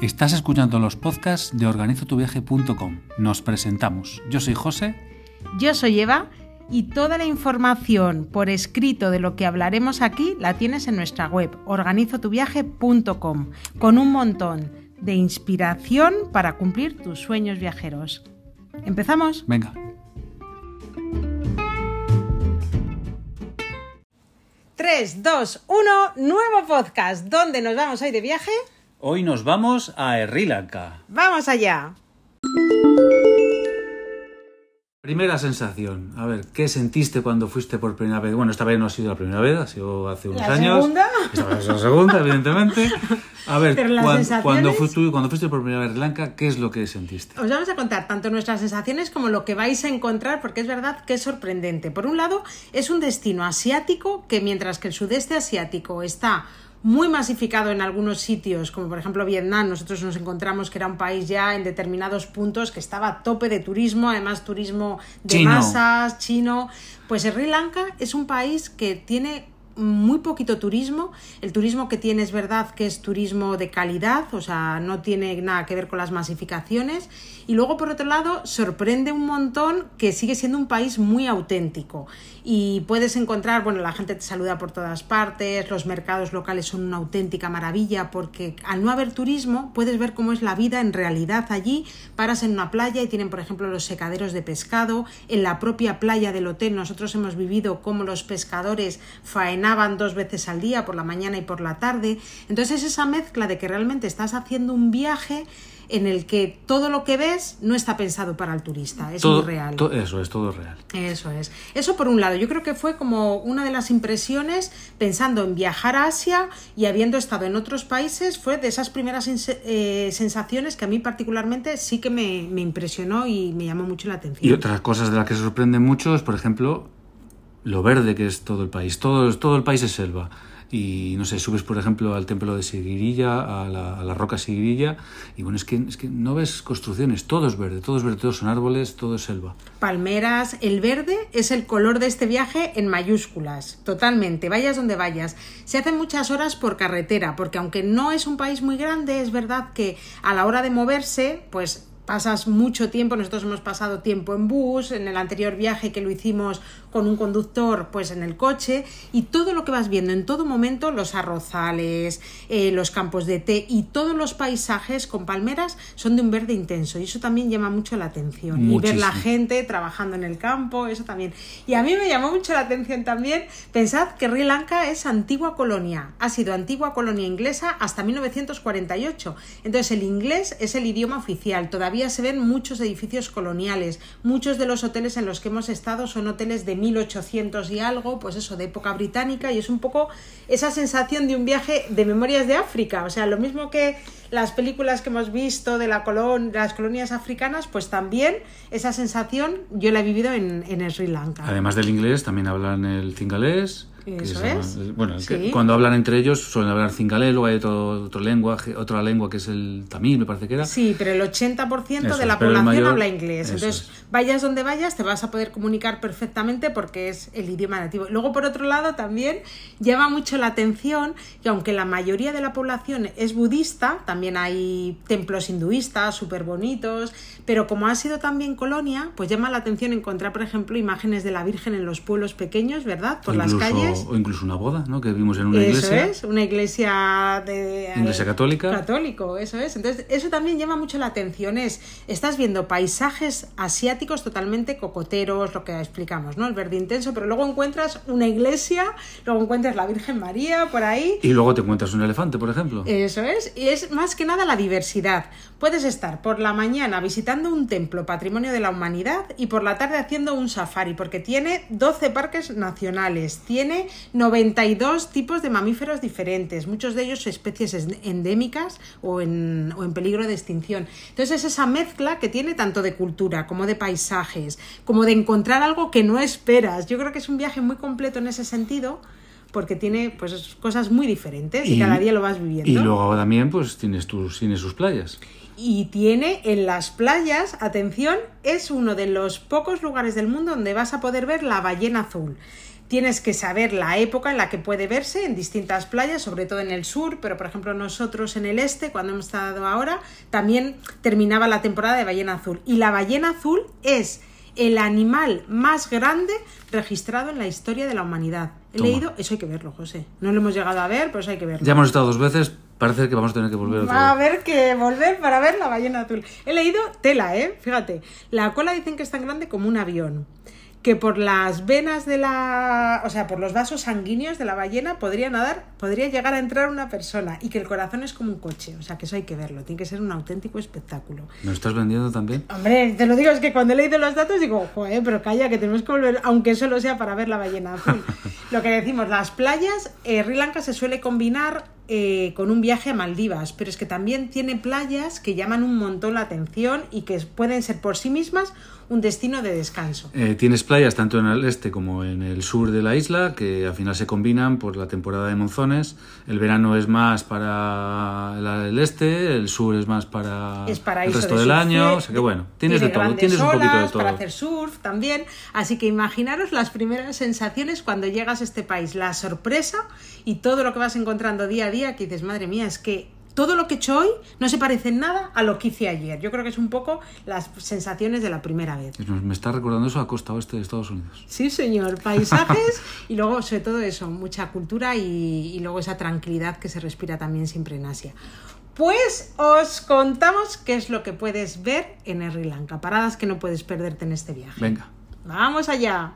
Estás escuchando los podcasts de organizotuviaje.com. Nos presentamos. Yo soy José. Yo soy Eva y toda la información por escrito de lo que hablaremos aquí la tienes en nuestra web organizotuviaje.com con un montón de inspiración para cumplir tus sueños viajeros. ¿Empezamos? Venga. Tres, dos, uno, nuevo podcast. ¿Dónde nos vamos hoy de viaje? Hoy nos vamos a Sri Lanka. ¡Vamos allá! Primera sensación. A ver, ¿qué sentiste cuando fuiste por primera vez? Bueno, esta vez no ha sido la primera vez, ha sido hace unos ¿La años. segunda? Esta vez es la segunda, evidentemente. A ver, Pero las cuan- sensaciones- cuando, fuiste, cuando fuiste por primera vez a Sri Lanka, ¿qué es lo que sentiste? Os vamos a contar tanto nuestras sensaciones como lo que vais a encontrar, porque es verdad que es sorprendente. Por un lado, es un destino asiático que mientras que el sudeste asiático está muy masificado en algunos sitios, como por ejemplo Vietnam, nosotros nos encontramos que era un país ya en determinados puntos que estaba a tope de turismo, además turismo de Chino. masas, chino. Pues Sri Lanka es un país que tiene muy poquito turismo. El turismo que tiene es verdad que es turismo de calidad, o sea, no tiene nada que ver con las masificaciones. Y luego, por otro lado, sorprende un montón que sigue siendo un país muy auténtico. Y puedes encontrar, bueno, la gente te saluda por todas partes, los mercados locales son una auténtica maravilla porque al no haber turismo puedes ver cómo es la vida en realidad allí. Paras en una playa y tienen, por ejemplo, los secaderos de pescado. En la propia playa del hotel nosotros hemos vivido cómo los pescadores faenaban dos veces al día, por la mañana y por la tarde. Entonces esa mezcla de que realmente estás haciendo un viaje en el que todo lo que ves no está pensado para el turista, es todo, muy real. to- eso es, todo real. Eso es. Eso por un lado, yo creo que fue como una de las impresiones pensando en viajar a Asia y habiendo estado en otros países, fue de esas primeras eh, sensaciones que a mí particularmente sí que me, me impresionó y me llamó mucho la atención. Y otras cosas de las que se sorprende mucho es, por ejemplo, lo verde que es todo el país. Todo, todo el país es selva. Y no sé, subes, por ejemplo, al templo de Sigirilla, a la, roca Sigirilla, y bueno, es que, es que no ves construcciones, todo es verde, todo es verde, todos son árboles, todo es selva. Palmeras, el verde es el color de este viaje en mayúsculas, totalmente, vayas donde vayas. Se hacen muchas horas por carretera, porque aunque no es un país muy grande, es verdad que a la hora de moverse, pues pasas mucho tiempo, nosotros hemos pasado tiempo en bus, en el anterior viaje que lo hicimos con un conductor, pues en el coche, y todo lo que vas viendo en todo momento, los arrozales, eh, los campos de té y todos los paisajes con palmeras son de un verde intenso, y eso también llama mucho la atención. Y ver la gente trabajando en el campo, eso también. Y a mí me llamó mucho la atención también, pensad que Sri Lanka es antigua colonia, ha sido antigua colonia inglesa hasta 1948. Entonces el inglés es el idioma oficial, todavía se ven muchos edificios coloniales, muchos de los hoteles en los que hemos estado son hoteles de 1800 y algo, pues eso, de época británica, y es un poco esa sensación de un viaje de memorias de África, o sea, lo mismo que las películas que hemos visto de, la colon las colonias africanas, pues también esa sensación yo la he vivido en, en Sri Lanka. Además del inglés, también hablan el cingalés. Que Eso llama- es. Bueno, el que- Sí. cuando hablan entre ellos suelen hablar cingalés, luego hay otro, otro lenguaje, otra lengua que es el tamil, me parece que era. Sí, pero el 80% Eso de la población mayor- habla inglés. Entonces, es. vayas donde vayas, te vas a poder comunicar perfectamente porque es el idioma nativo. Luego, por otro lado, también llama mucho la atención que aunque la mayoría de la población es budista, también hay templos hinduistas súper bonitos, pero como ha sido también colonia, pues llama la atención encontrar, por ejemplo, imágenes de la Virgen en los pueblos pequeños, ¿verdad? Por las incluso, calles. o incluso una boda, ¿no? Que vimos en una Eso iglesia. es, una iglesia de Iglesia católica. Católico, eso es. Entonces, eso también llama mucho la atención. Es, estás viendo paisajes asiáticos totalmente cocoteros, lo que explicamos, ¿no? El verde intenso, pero luego encuentras una iglesia, luego encuentras la Virgen María por ahí. Y luego te encuentras un elefante, por ejemplo. Eso es, y es más que nada la diversidad. Puedes estar por la mañana visitando un templo patrimonio de la humanidad y por la tarde haciendo un safari, porque tiene 12 parques nacionales, tiene 92 tipos de mamíferos diferentes, muchos de ellos especies es- endémicas o en, o en peligro de extinción. Entonces es esa mezcla que tiene tanto de cultura como de paisajes, como de encontrar algo que no esperas. Yo creo que es un viaje muy completo en ese sentido porque tiene pues cosas muy diferentes y, cada día lo vas viviendo. Y luego también, pues tienes tus, tiene sus playas. Y tiene en las playas, atención, es uno de los pocos lugares del mundo donde vas a poder ver la ballena azul. Tienes que saber la época en la que puede verse en distintas playas, sobre todo en el sur, pero por ejemplo nosotros en el este, cuando hemos estado ahora, también terminaba la temporada de ballena azul. Y la ballena azul es el animal más grande registrado en la historia de la humanidad. He Toma. leído, eso hay que verlo, José. No lo hemos llegado a ver, pero eso hay que verlo. Ya hemos estado dos veces, parece que vamos a tener que volver Va a otra haber que volver para ver la ballena azul. He leído tela, ¿eh? Fíjate. La cola dicen que es tan grande como un avión. Que por las venas de la. O sea, por los vasos sanguíneos de la ballena podría nadar, podría llegar a entrar una persona. Y que el corazón es como un coche. O sea, que eso hay que verlo. Tiene que ser un auténtico espectáculo. ¿Me lo estás vendiendo también? Hombre, te lo digo, es que cuando he leído los datos digo, joder, pero calla, que tenemos que volver, aunque solo sea para ver la ballena azul. Lo que decimos, las playas, eh, Sri Lanka se suele combinar eh, con un viaje a Maldivas, pero es que también tiene playas que llaman un montón la atención y que pueden ser por sí mismas un destino de descanso. Eh, tienes playas tanto en el este como en el sur de la isla que al final se combinan por la temporada de monzones. El verano es más para el este, el sur es más para es el resto de del surf, año. O sea que bueno, tienes de todo, tienes un poquito de olas todo. para hacer surf también. Así que imaginaros las primeras sensaciones cuando llegas a este país, la sorpresa y todo lo que vas encontrando día a día que dices, madre mía, es que todo lo que he hecho hoy no se parece en nada a lo que hice ayer. Yo creo que es un poco las sensaciones de la primera vez. Me me está recordando eso a costa oeste de Estados Unidos. Sí, señor, paisajes y luego, sobre todo eso, mucha cultura y, y luego esa tranquilidad que se respira también siempre en Asia. Pues os contamos qué es lo que puedes ver en Sri Lanka, paradas que no puedes perderte en este viaje. Venga. Vamos allá.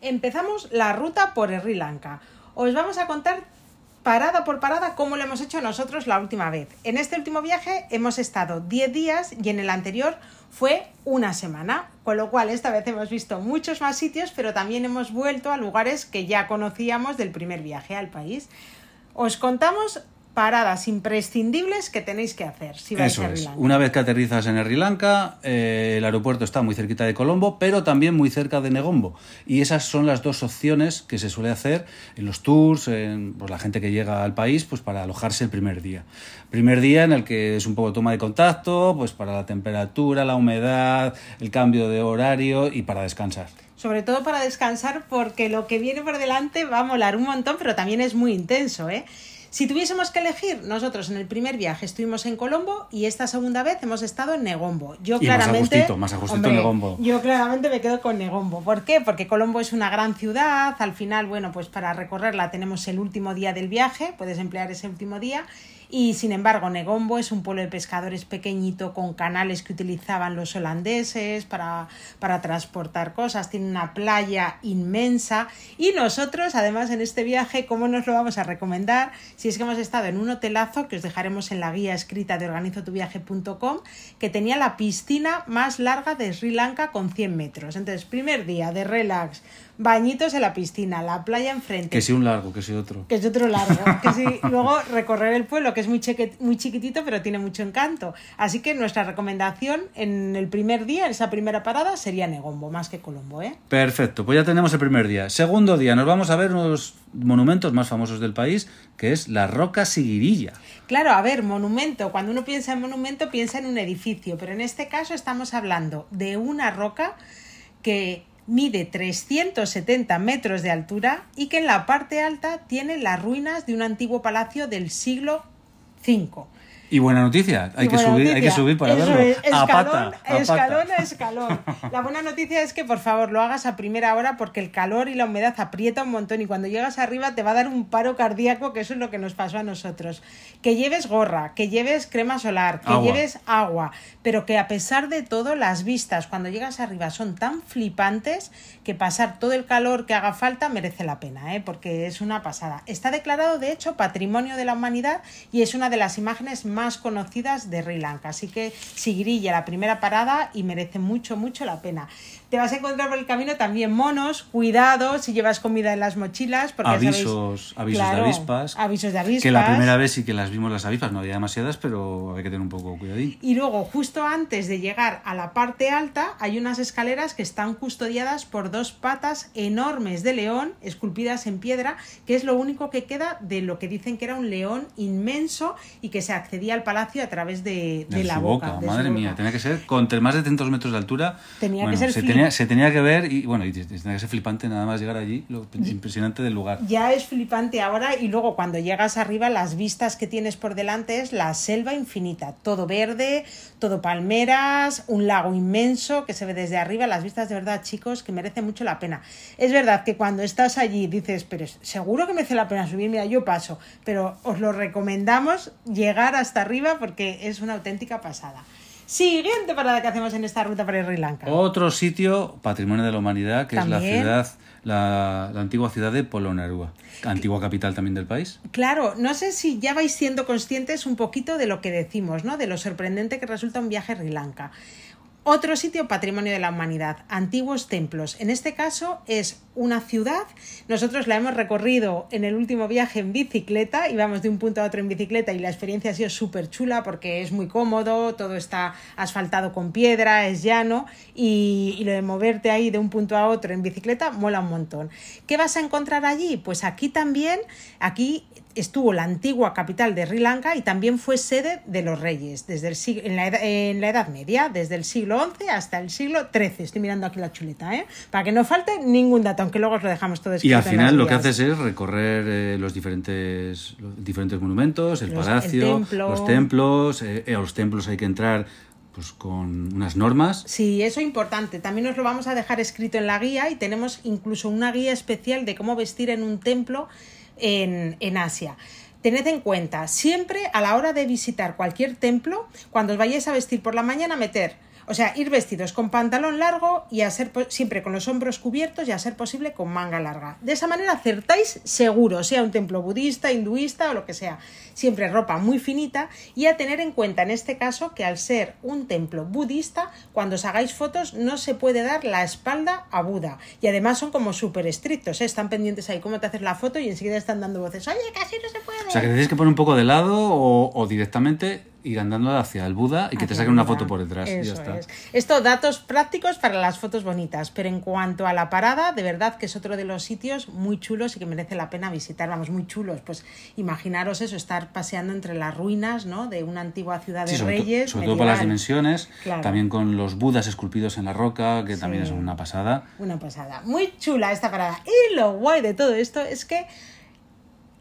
Empezamos la ruta por Sri Lanka. Os vamos a contar parada por parada cómo lo hemos hecho nosotros la última vez. En este último viaje hemos estado 10 días y en el anterior fue una semana, con lo cual esta vez hemos visto muchos más sitios, pero también hemos vuelto a lugares que ya conocíamos del primer viaje al país. Os contamos paradas imprescindibles que tenéis que hacer si vais Eso a Sri es. Lanka. Una vez que aterrizas en Sri Lanka, eh, el aeropuerto está muy cerquita de Colombo, pero también muy cerca de Negombo. Y esas son las dos opciones que se suele hacer en los tours, en pues, la gente que llega al país, pues para alojarse el primer día. Primer día en el que es un poco toma de contacto, pues para la temperatura, la humedad, el cambio de horario y para descansar. Sobre todo para descansar porque lo que viene por delante va a molar un montón, pero también es muy intenso, ¿eh? Si tuviésemos que elegir, nosotros en el primer viaje estuvimos en Colombo y esta segunda vez hemos estado en Negombo. Yo Y claramente, más a gustito Negombo. Yo claramente me quedo con Negombo. ¿Por qué? Porque Colombo es una gran ciudad. Al final, bueno, pues para recorrerla tenemos el último día del viaje. Puedes emplear ese último día. Y sin embargo, Negombo es un pueblo de pescadores pequeñito con canales que utilizaban los holandeses para, para transportar cosas. Tiene una playa inmensa. Y nosotros, además, en este viaje, ¿cómo nos lo vamos a recomendar? Si es que hemos estado en un hotelazo que os dejaremos en la guía escrita de organizotuviaje.com, que tenía la piscina más larga de Sri Lanka con 100 metros. Entonces, primer día de relax, bañitos en la piscina, la playa enfrente Que si un largo, que si otro. que es otro largo. Que sí, luego recorrer el pueblo, que es muy, cheque- muy chiquitito, pero tiene mucho encanto. Así que nuestra recomendación en el primer día, en esa primera parada, sería Negombo, más que Colombo, ¿eh? Perfecto, pues ya tenemos el primer día. Segundo día, nos vamos a ver uno de los monumentos más famosos del país, que es la Roca Siguirilla. Claro, a ver, monumento. Cuando uno piensa en monumento, piensa en un edificio, pero en este caso estamos hablando de una roca que mide 370 metros de altura y que en la parte alta tiene las ruinas de un antiguo palacio del siglo V. Y buena noticia, hay, que, subir, hay que subir para eso verlo. es, a escalón, pata, a escalón pata. a escalón. La buena noticia es que por favor lo hagas a primera hora porque el calor y la humedad aprieta un montón y cuando llegas arriba te va a dar un paro cardíaco, que eso es lo que nos pasó a nosotros. Que lleves gorra, que lleves crema solar, que Agua. lleves agua, pero que a pesar de todo las vistas cuando llegas arriba son tan flipantes que pasar todo el calor que haga falta merece la pena, ¿eh? porque es una pasada. Está declarado de hecho Patrimonio de la Humanidad y es una de las imágenes más conocidas de Sri Lanka. Así que Sigirilla, la primera parada y merece mucho, mucho la pena. Te vas a encontrar por el camino también monos, cuidado si llevas comida en las mochilas. Porque sabéis- Avisos, avisos Claro, de avispas. Avisos de avispas. Que la primera vez sí que las vimos las avispas, no había demasiadas, pero hay que tener un poco cuidadín. Y luego, justo antes de llegar a la parte alta, hay unas escaleras que están custodiadas por dos patas enormes de león, esculpidas en piedra, que es lo único que queda de lo que dicen que era un león inmenso y que se accedía al palacio a través de, de De la boca. boca, de su madre mía, boca. tenía que ser con más de 300 metros de altura. Tenía que ser se, tenía, se tenía que ver y bueno, y tenía que ser flipante nada más llegar allí, lo impresionante del lugar. Ya es flipante ahora y luego cuando llegas arriba las vistas que tienes por delante es la selva infinita, todo verde, todo palmeras, un lago inmenso que se ve desde arriba, las vistas de verdad chicos que merece mucho la pena. Es verdad que cuando estás allí dices, pero seguro que merece la pena subir, mira, yo paso, pero os lo recomendamos llegar hasta arriba porque es una auténtica pasada. Siguiente parada que hacemos en esta ruta para Sri Lanka. Otro sitio, patrimonio de la humanidad, que es la ciudad, la, la antigua ciudad de Polonarua, antigua capital también del país. Claro, no sé si ya vais siendo conscientes un poquito de lo que decimos, ¿no? De lo sorprendente que resulta un viaje a Sri Lanka. Otro sitio patrimonio de la humanidad, antiguos templos. En este caso es una ciudad. Nosotros la hemos recorrido en el último viaje en bicicleta, íbamos de un punto a otro en bicicleta y la experiencia ha sido súper chula porque es muy cómodo, todo está asfaltado con piedra, es llano y, y lo de moverte ahí de un punto a otro en bicicleta mola un montón. ¿Qué vas a encontrar allí? Pues aquí también, aquí estuvo la antigua capital de Sri Lanka y también fue sede de los reyes desde el sig- en, la edad, en la Edad Media, desde el siglo XI hasta el siglo XIII. Estoy mirando aquí la chuleta, ¿eh? Para que no falte ningún dato, aunque luego os lo dejamos todo Y escrito al en final lo que haces es recorrer eh, los diferentes los diferentes monumentos, el Los- el palacio, templo. los templos. eh, eh, a los templos hay que entrar pues con unas normas. Sí, eso es importante. También os lo vamos a dejar escrito en la guía y tenemos incluso una guía especial de cómo vestir en un templo en, Asia. Tened en cuenta, siempre a la hora de visitar cualquier templo, cuando os vayáis a vestir por la mañana, meter, o sea, ir vestidos con pantalón largo y a ser siempre con los hombros cubiertos y a ser posible con manga larga. De esa manera acertáis seguro, sea un templo budista, hinduista o lo que sea. Siempre ropa muy finita y a tener en cuenta en este caso que al ser un templo budista, cuando os hagáis fotos no se puede dar la espalda a Buda. Y además son como súper estrictos, ¿eh? están pendientes ahí cómo te haces la foto y enseguida están dando voces, oye, casi no se puede. O sea, que tenéis que poner un poco de lado o directamente ir andando hacia el Buda y que te saquen una foto por detrás. y ya Eso está. es. Esto, datos prácticos para las fotos bonitas. Pero en cuanto a la parada, de verdad que es otro de los sitios muy chulos y que merece la pena visitar. Vamos, muy chulos. Pues imaginaros eso, estar paseando entre las ruinas, ¿no? De una antigua ciudad de Sí, sobre, to- reyes. sobre todo por las dimensiones, Claro. también con los budas esculpidos en la roca, que también es una pasada. Una pasada. Muy chula esta parada. Y lo guay de todo esto es que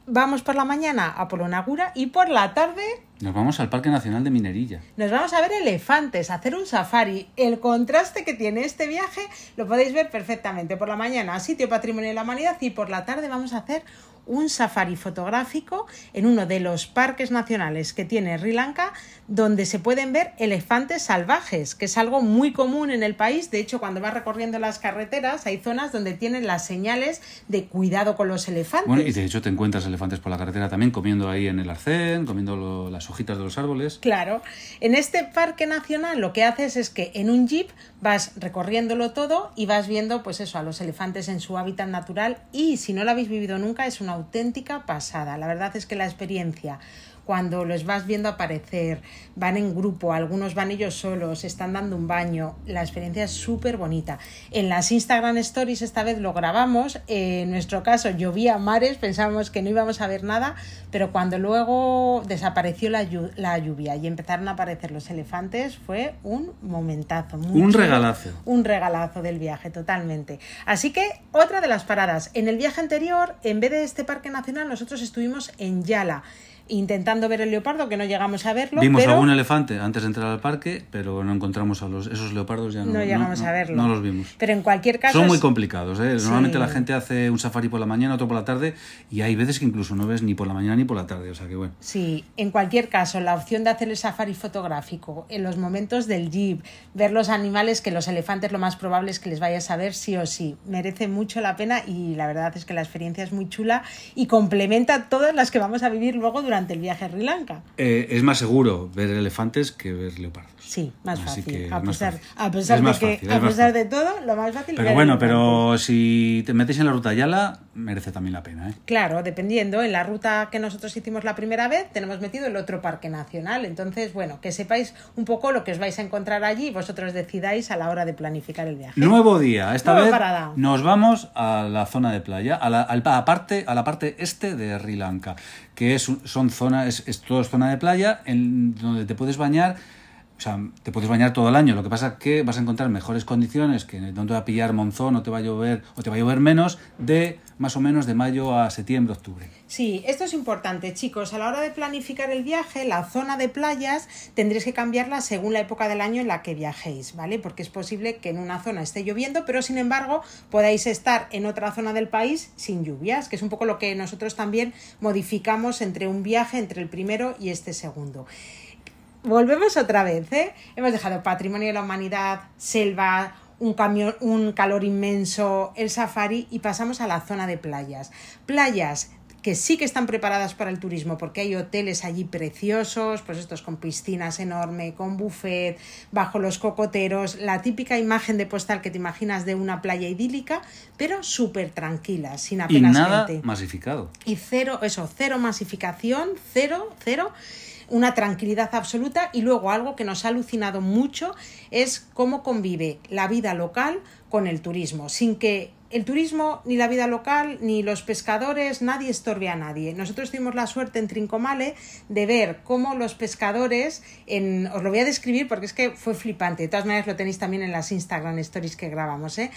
vamos por la mañana a Polonagura y por la tarde Nos vamos al Parque Nacional de Minerilla. Nos vamos a ver elefantes, a hacer un safari. El contraste que tiene este viaje lo podéis ver perfectamente. Por la mañana, sitio patrimonio de la humanidad y por la tarde vamos a hacer un safari fotográfico en uno de los parques nacionales que tiene Sri Lanka, donde se pueden ver elefantes salvajes, que es algo muy común en el país. De hecho, cuando vas recorriendo las carreteras, hay zonas donde tienen las señales de cuidado con los elefantes. Bueno, y de hecho te encuentras elefantes por la carretera también comiendo ahí en el arcén, comiendo lo- las hojitas de los árboles. Claro, en este parque nacional lo que haces es que en un jeep vas recorriéndolo todo y vas viendo pues eso a los elefantes en su hábitat natural y si no lo habéis vivido nunca es una auténtica pasada. La verdad es que la experiencia cuando los vas viendo aparecer, van en grupo, algunos van ellos solos, están dando un baño, la experiencia es súper bonita. En las Instagram Stories esta vez lo grabamos, eh, en nuestro caso llovía mares, pensábamos que no íbamos a ver nada, pero cuando luego desapareció la, llu- la lluvia y empezaron a aparecer los elefantes fue un momentazo. muy Un regalazo. Un regalazo del viaje, totalmente. Así que otra de las paradas. En el viaje anterior, en vez de este parque nacional, nosotros estuvimos en Yala intentando ver el leopardo, que no llegamos a verlo. Vimos pero algún elefante antes de entrar al parque, pero no encontramos a los esos leopardos ya no, no llegamos a verlo. No los vimos. Pero en cualquier caso. Son muy complicados, ¿eh? Normalmente Sí. la gente hace un safari por la mañana, otro por la tarde, y hay veces que incluso no ves ni por la mañana ni por la tarde, o sea que bueno. Sí, en cualquier caso, la opción de hacer el safari fotográfico en los momentos del jeep, ver los animales, que los elefantes lo más probable es que les vayas a ver sí o sí, merece mucho la pena y la verdad es que la experiencia es muy chula y complementa todas las que vamos a vivir luego durante el viaje a Sri Lanka. Eh, es más seguro ver elefantes que ver leopardos. Sí, más Así fácil. A más pesar, fácil. a pesar Es de más que, fácil, a es más pesar fácil. de todo, lo más fácil. Pero bueno, pero si te metéis en la ruta Yala, merece también la pena, ¿eh? Claro, dependiendo. En la ruta que nosotros hicimos la primera vez, tenemos metido el otro parque nacional. Entonces, bueno, que sepáis un poco lo que os vais a encontrar allí y vosotros decidáis a la hora de planificar el viaje. Nuevo día. Esta Nueva vez parada. nos vamos a la zona de playa, a la, a la parte, a la parte este de Sri Lanka, que es, son zonas, es, es todo zona de playa en donde te puedes bañar o sea, te puedes bañar todo el año. Lo que pasa es que vas a encontrar mejores condiciones, que no va a pillar monzón o te va a llover, o te va a llover menos, de más o menos de mayo a septiembre, octubre. Sí, esto es importante, chicos. A la hora de planificar el viaje, la zona de playas tendréis que cambiarla según la época del año en la que viajéis, ¿vale? Porque es posible que en una zona esté lloviendo, pero sin embargo podáis estar en otra zona del país sin lluvias, que es un poco lo que nosotros también modificamos entre un viaje, entre el primero y este segundo volvemos otra vez, ¿eh? Hemos dejado patrimonio de la humanidad, selva, un, camión, un calor inmenso, el safari y pasamos a la zona de playas. Playas que sí que están preparadas para el turismo porque hay hoteles allí preciosos, pues estos con piscinas enormes, con buffet, bajo los cocoteros, la típica imagen de postal que te imaginas de una playa idílica, pero súper tranquila, sin apenas y nada masificado. Y cero, eso, cero masificación, cero, cero una tranquilidad absoluta y luego algo que nos ha alucinado mucho es cómo convive la vida local con el turismo, sin que el turismo, ni la vida local, ni los pescadores, nadie estorbe a nadie. Nosotros tuvimos la suerte en Trincomale de ver cómo los pescadores, en, os lo voy a describir porque es que fue flipante, de todas maneras lo tenéis también en las Instagram stories que grabamos, ¿eh?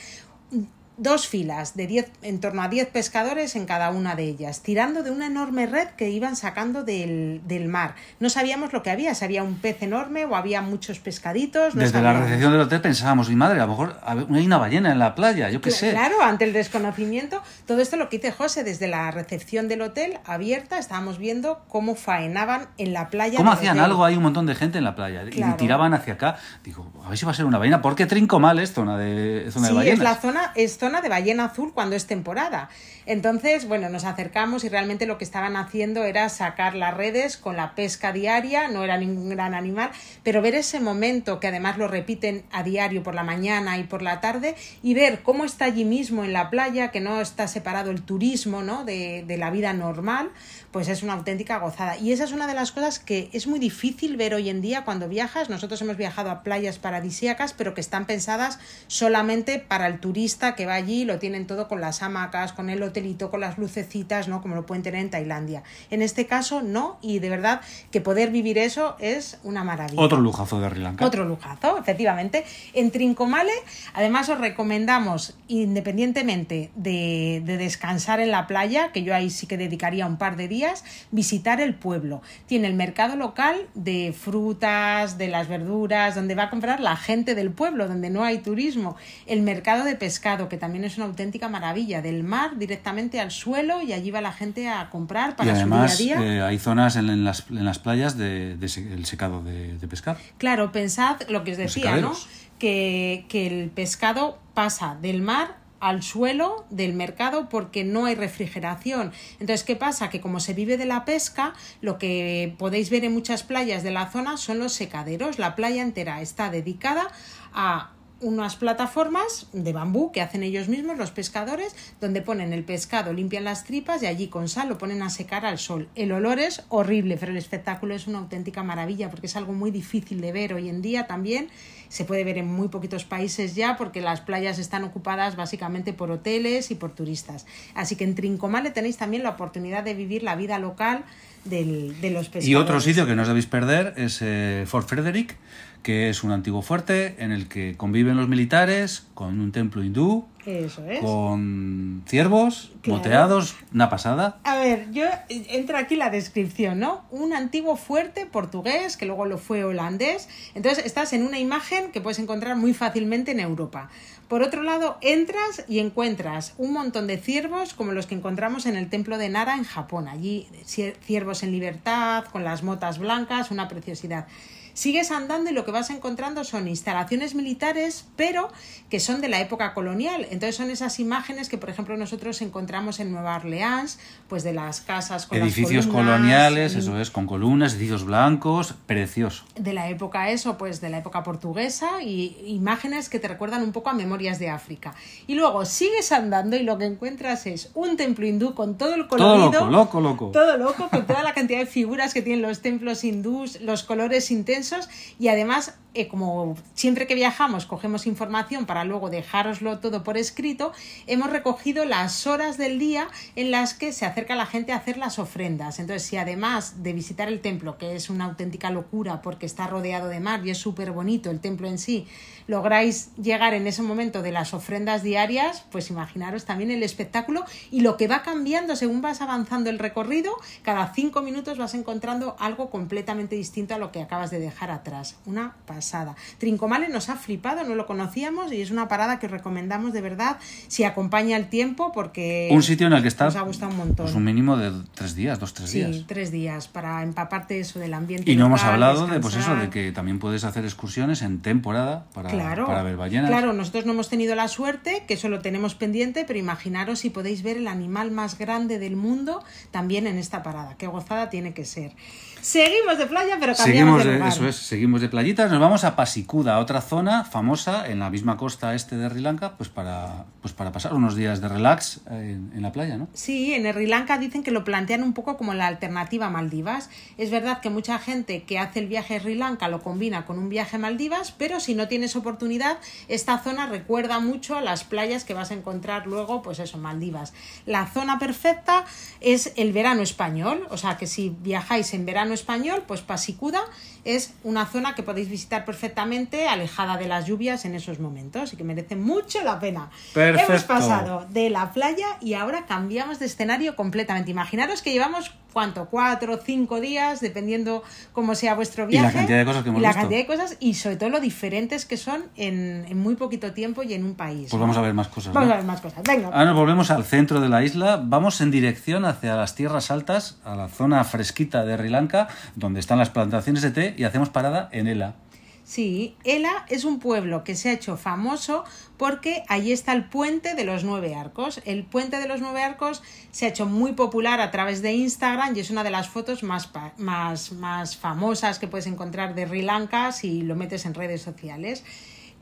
Dos filas de diez, en torno a 10 pescadores en cada una de ellas, tirando de una enorme red que iban sacando del, del mar. No sabíamos lo que había, si había un pez enorme o había muchos pescaditos. Desde la recepción del hotel pensábamos, mi madre, a lo mejor hay una ballena en la playa, yo qué sé. Claro, ante el desconocimiento, todo esto lo que hice José, desde la recepción del hotel abierta, estábamos viendo cómo faenaban en la playa. ¿Cómo hacían algo? Hay un montón de gente en la playa y tiraban hacia acá. Digo, a ver si va a ser una ballena, ¿por qué trinco mal es zona de, zona sí, de ballenas? es la zona, es zona de ballena azul cuando es temporada. Entonces, bueno, nos acercamos y realmente lo que estaban haciendo era sacar las redes con la pesca diaria, no era ningún gran animal, pero ver ese momento que además lo repiten a diario por la mañana y por la tarde y ver cómo está allí mismo en la playa, que no está separado el turismo ¿no? de, de la vida normal, pues es una auténtica gozada. Y esa es una de las cosas que es muy difícil ver hoy en día cuando viajas. Nosotros hemos viajado a playas paradisíacas, pero que están pensadas solamente para el turista que va allí, lo tienen todo con las hamacas, con el hotelito, con las lucecitas, ¿no? Como lo pueden tener en Tailandia. En este caso, no, y de verdad que poder vivir eso es una maravilla. Otro lujazo de Sri Lanka. Otro lujazo, efectivamente. En Trincomale, además os recomendamos, independientemente de, de descansar en la playa, que yo ahí sí que dedicaría un par de días, visitar el pueblo. Tiene el mercado local de frutas, de las verduras, donde va a comprar la gente del pueblo, donde no hay turismo. El mercado de pescado, que también es una auténtica maravilla, del mar directamente al suelo y allí va la gente a comprar para y además, su día a día. Eh, hay zonas en, las, en las playas de, de, el secado de, de pescado. Claro, pensad lo que os decía, ¿no? Que, que el pescado pasa del mar al suelo del mercado porque no hay refrigeración. Entonces, ¿qué pasa? Que como se vive de la pesca, lo que podéis ver en muchas playas de la zona son los secaderos. La playa entera está dedicada a unas plataformas de bambú que hacen ellos mismos, los pescadores, donde ponen el pescado, limpian las tripas y allí con sal lo ponen a secar al sol. El olor es horrible, pero el espectáculo es una auténtica maravilla porque es algo muy difícil de ver hoy en día también. Se puede ver en muy poquitos países ya porque las playas están ocupadas básicamente por hoteles y por turistas. Así que en Trincomale tenéis también la oportunidad de vivir la vida local del, de los pescadores. Y otro sitio que no os debéis perder es eh, Fort Frederick que es un antiguo fuerte en el que conviven los militares con un templo hindú, Eso es. con ciervos, Claro. moteados, una pasada. A ver, yo entra aquí la descripción, ¿no? Un antiguo fuerte portugués, que luego lo fue holandés. Entonces estás en una imagen que puedes encontrar muy fácilmente en Europa. Por otro lado, entras y encuentras un montón de ciervos como los que encontramos en el templo de Nara en Japón. Allí cier- ciervos en libertad, con las motas blancas, una preciosidad. Sigues andando y lo que vas encontrando son instalaciones militares, pero que son de la época colonial. Entonces son esas imágenes que, por ejemplo, nosotros encontramos en Nueva Orleans, pues de las casas con Edificios las columnas, coloniales, y eso es, con columnas, edificios blancos, precioso. de la época eso, pues de la época portuguesa y imágenes que te recuerdan un poco a memorias de África. Y luego sigues andando y lo que encuentras es un templo hindú con todo el Todo colorido. loco, loco, loco. Todo loco, con toda la cantidad de figuras que tienen los templos hindús, los colores intensos y además eh, como siempre que viajamos cogemos información para luego dejároslo todo por escrito, hemos recogido las horas del día en las que se acerca la gente a hacer las ofrendas. Entonces, si además de visitar el templo, que es una auténtica locura porque está rodeado de mar y es súper bonito el templo en sí, lográis llegar en ese momento de las ofrendas diarias, pues imaginaros también el espectáculo y lo que va cambiando según vas avanzando el recorrido, cada cinco minutos vas encontrando algo completamente distinto a lo que acabas de dejar atrás. Una pasada. Trincomale nos ha flipado, no lo conocíamos y es una parada que os recomendamos de verdad si acompaña el tiempo porque un sitio en el que está nos ha gustado un montón. Pues un mínimo de tres días, dos, tres días. Sí, tres días para empaparte eso del ambiente. Y no hemos hablado de pues eso, de que también puedes hacer excursiones en temporada para, Claro, para ver ballenas. claro, nosotros no hemos tenido la suerte, que eso lo tenemos pendiente, pero imaginaros si podéis ver el animal más grande del mundo también en esta parada. Qué gozada tiene que ser. Seguimos de playa, pero cambiamos Seguimos de de, lugar. eso es, seguimos de playitas, nos vamos a Pasikuda, otra zona famosa en la misma costa este de Sri Lanka, pues para, pues para pasar unos días de relax en, en la playa, ¿no? Sí, en Sri Lanka dicen que lo plantean un poco como la alternativa a Maldivas. Es verdad que mucha gente que hace el viaje a Sri Lanka lo combina con un viaje a Maldivas, pero si no tienes oportunidad, esta zona recuerda mucho a las playas que vas a encontrar luego, pues eso, Maldivas. La zona perfecta es el verano español, o sea que si viajáis en verano español, pues Pasicuda es una zona que podéis visitar perfectamente, alejada de las lluvias en esos momentos y que merece mucho la pena. Hemos pasado de la playa y ahora cambiamos de escenario completamente. Imaginaros que llevamos cuánto, cuatro o cinco días, dependiendo cómo sea vuestro Y la viaje. cantidad de cosas que hemos y la visto. cantidad de cosas y sobre todo lo diferentes que son en, en muy poquito tiempo y en un país. Pues vamos a ver más cosas. Vamos ¿no? a ver más cosas. Venga. Ahora nos volvemos al centro de la isla, vamos en dirección hacia las tierras altas, a la zona fresquita de Sri Lanka, donde están las plantaciones de té, y hacemos parada en Ela. Sí, Ela es un pueblo que se ha hecho famoso porque allí está el puente de los nueve arcos. El puente de los nueve arcos se ha hecho muy popular a través de Instagram y es una de las fotos más, más, más famosas que puedes encontrar de Sri Lanka si lo metes en redes sociales.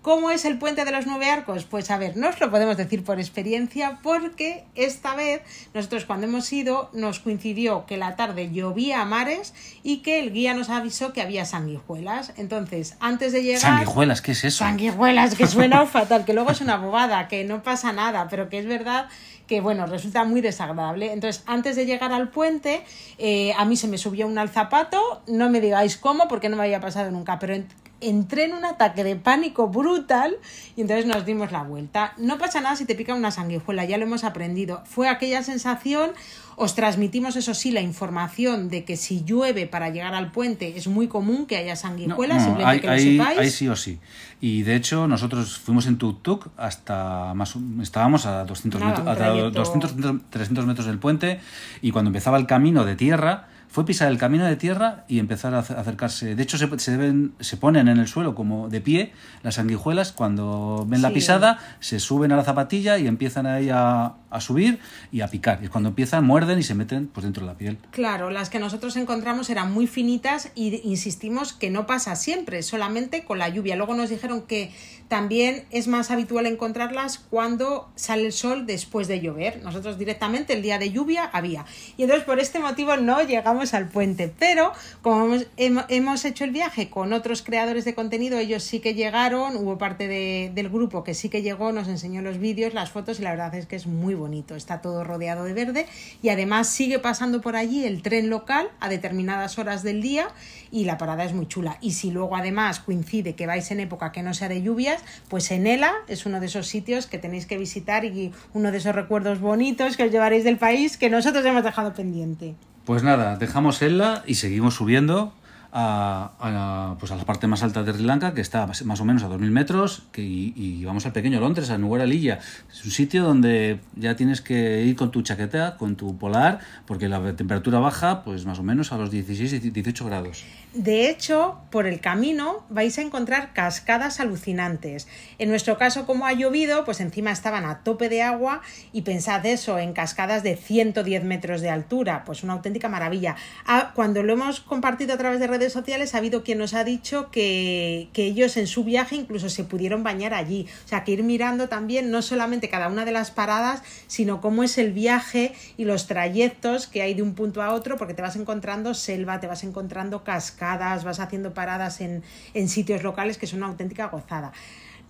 ¿Cómo es el puente de los nueve arcos? Pues a ver, no os lo podemos decir por experiencia porque esta vez nosotros cuando hemos ido nos coincidió que la tarde llovía a mares y que el guía nos avisó que había sanguijuelas. Entonces, antes de llegar... Sanguijuelas, ¿qué es eso? Sanguijuelas, que suena fatal, que luego es una bobada, que no pasa nada, pero que es verdad que, bueno, resulta muy desagradable. Entonces, antes de llegar al puente, eh, a mí se me subió un alzapato, no me digáis cómo, porque no me había pasado nunca, pero en- entré en un ataque de pánico brutal y entonces nos dimos la vuelta. No pasa nada si te pica una sanguijuela, ya lo hemos aprendido. Fue aquella sensación, os transmitimos eso sí, la información de que si llueve para llegar al puente es muy común que haya No, sanguijuelas, no, simplemente hay, que lo hay- sepáis. hay sí o sí. Y de hecho, nosotros fuimos en tuk-tuk hasta más. Estábamos a 200 Nada, metros, a trayecto. 200, 300 metros del puente. Y cuando empezaba el camino de tierra, fue pisar el camino de tierra y empezar a ac- acercarse. De hecho, se, se deben, se ponen en el suelo como de pie las sanguijuelas. Cuando ven la pisada, se suben a la zapatilla y empiezan ahí a, a subir y a picar. Y cuando empiezan, muerden y se meten pues, dentro de la piel. Claro, las que nosotros encontramos eran muy finitas y insistimos que no pasa siempre, solamente con la lluvia. Luego nos dijeron que también es más habitual encontrarlas cuando sale el sol después de llover. Nosotros directamente el día de lluvia había. Y entonces por este motivo no llegamos al puente. Pero como hemos, hemo- hemos hecho el viaje con otros creadores de contenido, ellos sí que llegaron, hubo parte de- del grupo que sí que llegó, nos enseñó los vídeos, las fotos y la verdad es que es muy bonito. Está todo rodeado de verde y además sigue pasando por allí el tren local a determinadas horas del día y la parada es muy chula. Y si luego además coincide que vais en época que no sea de lluvias, pues en Ela es uno de esos sitios que tenéis que visitar y uno de esos recuerdos bonitos que os llevaréis del país que nosotros hemos dejado pendiente. Pues nada, dejamos Ella y seguimos subiendo a, pues a la parte más alta de Sri Lanka, que está más o menos a 2.000 metros, que, y, vamos al pequeño Londres, a Nuera Lilla. Es un sitio donde ya tienes que ir con tu chaqueta, con tu polar, porque la temperatura baja pues más o menos a los 16 y 18 grados. De hecho, por el camino vais a encontrar cascadas alucinantes. En nuestro caso, como ha llovido, pues encima estaban a tope de agua y pensad eso, en cascadas de 110 metros de altura, pues una auténtica maravilla. Ah, cuando lo hemos compartido a través de redes sociales ha habido quien nos ha dicho que, que ellos en su viaje incluso se pudieron bañar allí. O sea, que ir mirando también no solamente cada una de las paradas, sino cómo es el viaje y los trayectos que hay de un punto a otro, porque te vas encontrando selva, te vas encontrando cascadas, vas haciendo paradas en, en sitios locales que son una auténtica gozada.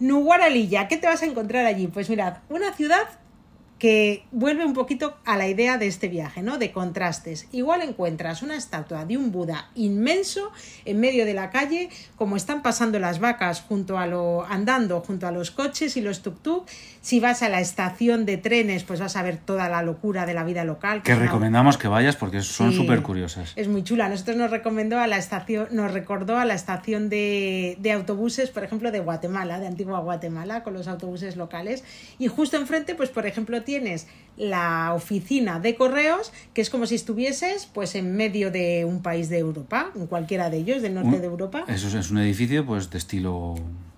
Nuguaralilla, ¿qué te vas a encontrar allí? Pues mirad, una ciudad que vuelve un poquito a la idea de este viaje, ¿no? De contrastes. Igual encuentras una estatua de un Buda inmenso en medio de la calle, como están pasando las vacas junto a lo andando junto a los coches y los tuk-tuk. Si vas a la estación de trenes, pues vas a ver toda la locura de la vida local. Que una- recomendamos que vayas porque son Sí. súper curiosas. Es muy chula. Nosotros nos recomendó a la estación, nos recordó a la estación de, de autobuses, por ejemplo, de Guatemala, de Antigua Guatemala, con los autobuses locales. Y justo enfrente, pues, por ejemplo, tienes la oficina de correos, que es como si estuvieses, pues, en medio de un país de Europa, en cualquiera de ellos, del norte Un- de Europa. Eso es, un edificio pues de estilo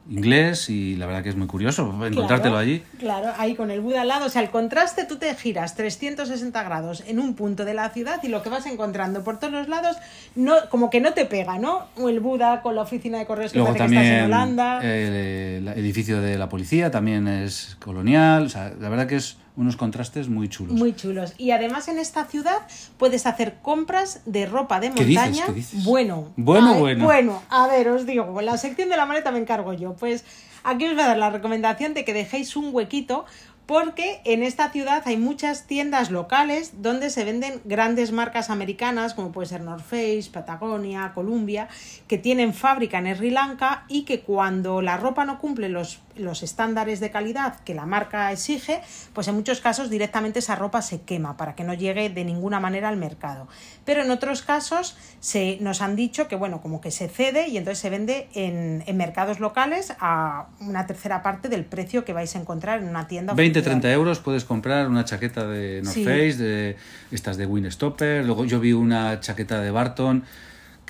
inglés y la verdad que es muy curioso encontrártelo Claro, allí. Claro, ahí con el Buda al lado. O sea, el contraste, tú te giras 360 grados en un punto de la ciudad y lo que vas encontrando por todos los lados, no, como que no te pega, ¿no? O el Buda con la oficina de correos que Luego parece que estás en también Holanda. el, el edificio de la policía también es colonial. O sea, la verdad que es unos contrastes muy chulos. Muy chulos. Y además en esta ciudad puedes hacer compras de ropa de ¿Qué dices? montaña. ¿Qué dices? Bueno. Bueno, bueno. Bueno, a ver, os digo, la sección de la maleta me encargo yo. Pues aquí os voy a dar la recomendación de que dejéis un huequito porque en esta ciudad hay muchas tiendas locales donde se venden grandes marcas americanas como puede ser North Face, Patagonia, Columbia, que tienen fábrica en Sri Lanka y que cuando la ropa no cumple los, los estándares de calidad que la marca exige, pues en muchos casos directamente esa ropa se quema para que no llegue de ninguna manera al mercado. Pero en otros casos se, nos han dicho que bueno, como que se cede y entonces se vende en, en mercados locales a una tercera parte del precio que vais a encontrar en una tienda 20, oficial. 30 euros puedes comprar una chaqueta de North Sí. Face, de estas de Winstopper. Luego yo vi una chaqueta de Barton